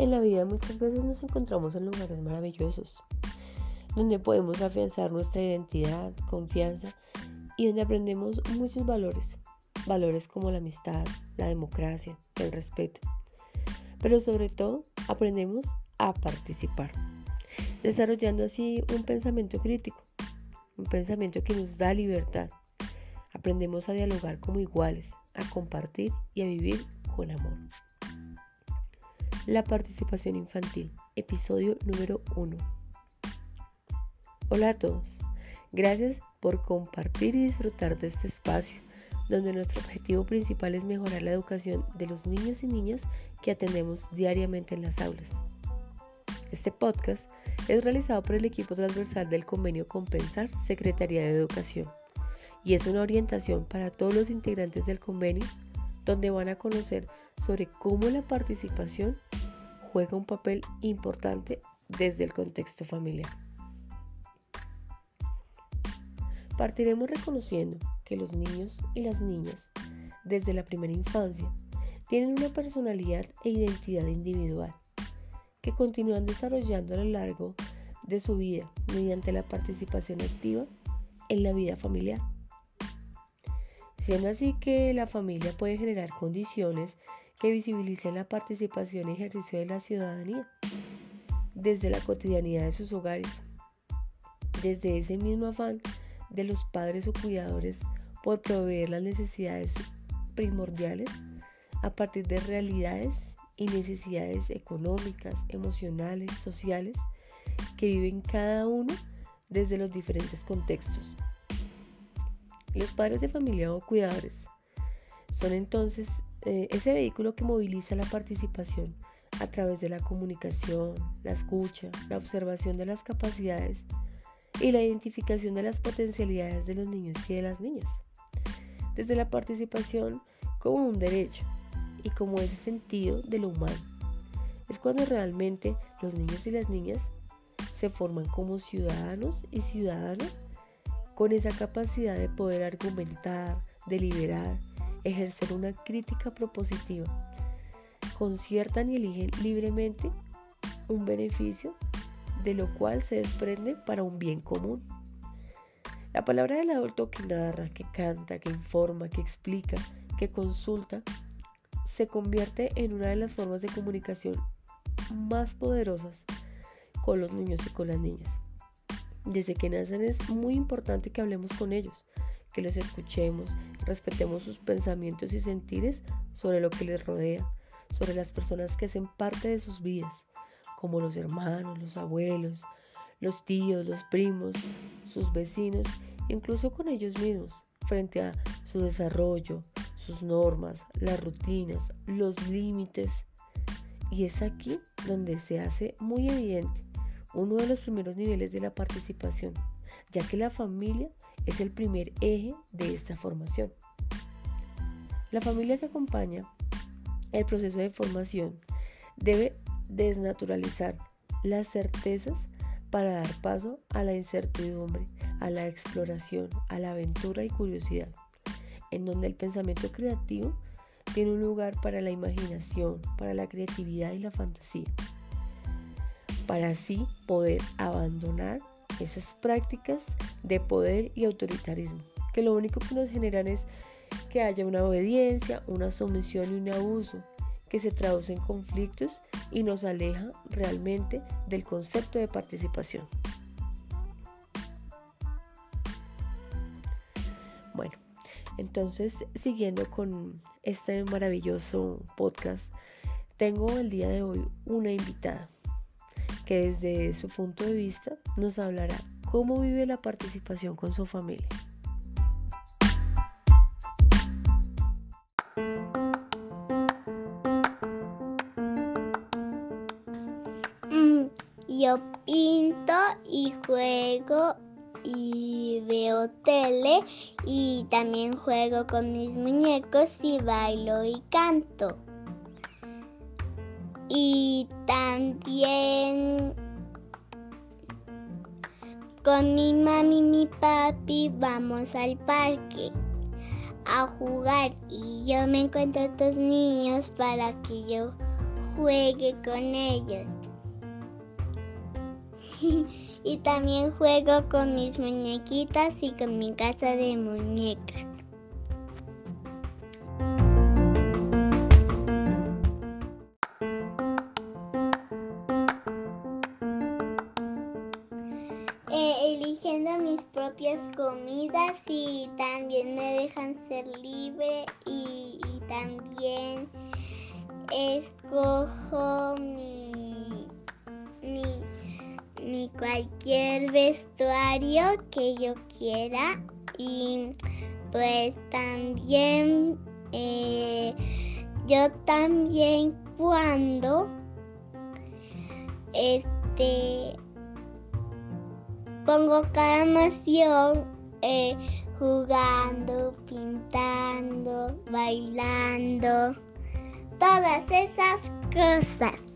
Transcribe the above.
En la vida muchas veces nos encontramos en lugares maravillosos, donde podemos afianzar nuestra identidad, confianza y donde aprendemos muchos valores, valores como la amistad, la democracia, el respeto. Pero sobre todo aprendemos a participar, desarrollando así un pensamiento crítico, un pensamiento que nos da libertad. Aprendemos a dialogar como iguales, a compartir y a vivir con amor. La participación infantil, episodio número 1. Hola a todos, gracias por compartir y disfrutar de este espacio, donde nuestro objetivo principal es mejorar la educación de los niños y niñas que atendemos diariamente en las aulas. Este podcast es realizado por el equipo transversal del convenio Compensar Secretaría de Educación y es una orientación para todos los integrantes del convenio donde van a conocer sobre cómo la participación juega un papel importante desde el contexto familiar. Partiremos reconociendo que los niños y las niñas, desde la primera infancia, tienen una personalidad e identidad individual que continúan desarrollando a lo largo de su vida mediante la participación activa en la vida familiar. Siendo así que la familia puede generar condiciones que visibilicen la participación y ejercicio de la ciudadanía desde la cotidianidad de sus hogares. Desde ese mismo afán de los padres o cuidadores por proveer las necesidades primordiales a partir de realidades y necesidades económicas, emocionales, sociales que viven cada uno desde los diferentes contextos. Los padres de familia o cuidadores son entonces eh, ese vehículo que moviliza la participación a través de la comunicación, la escucha, la observación de las capacidades y la identificación de las potencialidades de los niños y de las niñas. Desde la participación como un derecho y como ese sentido de lo humano. Es cuando realmente los niños y las niñas se forman como ciudadanos y ciudadanas con esa capacidad de poder argumentar, deliberar, ejercer una crítica propositiva. Conciertan y eligen libremente un beneficio de lo cual se desprende para un bien común. La palabra del adulto que narra, que canta, que informa, que explica, que consulta, se convierte en una de las formas de comunicación más poderosas con los niños y con las niñas. Desde que nacen es muy importante que hablemos con ellos, que los escuchemos, respetemos sus pensamientos y sentires sobre lo que les rodea, sobre las personas que hacen parte de sus vidas, como los hermanos, los abuelos, los tíos, los primos, sus vecinos, incluso con ellos mismos, frente a su desarrollo, sus normas, las rutinas, los límites. Y es aquí donde se hace muy evidente uno de los primeros niveles de la participación, ya que la familia es el primer eje de esta formación. La familia que acompaña el proceso de formación debe desnaturalizar las certezas para dar paso a la incertidumbre, a la exploración, a la aventura y curiosidad, en donde el pensamiento creativo tiene un lugar para la imaginación, para la creatividad y la fantasía, para así poder abandonar esas prácticas de poder y autoritarismo, que lo único que nos generan es que haya una obediencia, una sumisión y un abuso, que se traduce en conflictos y nos aleja realmente del concepto de participación. Bueno, entonces siguiendo con este maravilloso podcast, tengo el día de hoy una invitada que desde su punto de vista nos hablará cómo vive la participación con su familia. Mm, yo pinto y juego y veo tele y también juego con mis muñecos y bailo y canto. Y también con mi mami y mi papi vamos al parque a jugar y yo me encuentro a otros niños para que yo juegue con ellos. y también juego con mis muñequitas y con mi casa de muñecas. Y también me dejan ser libre y, también escojo mi, mi, mi cualquier vestuario que yo quiera y pues también eh, yo también cuando este pongo cada emoción eh, jugando, pintando, bailando, todas esas cosas.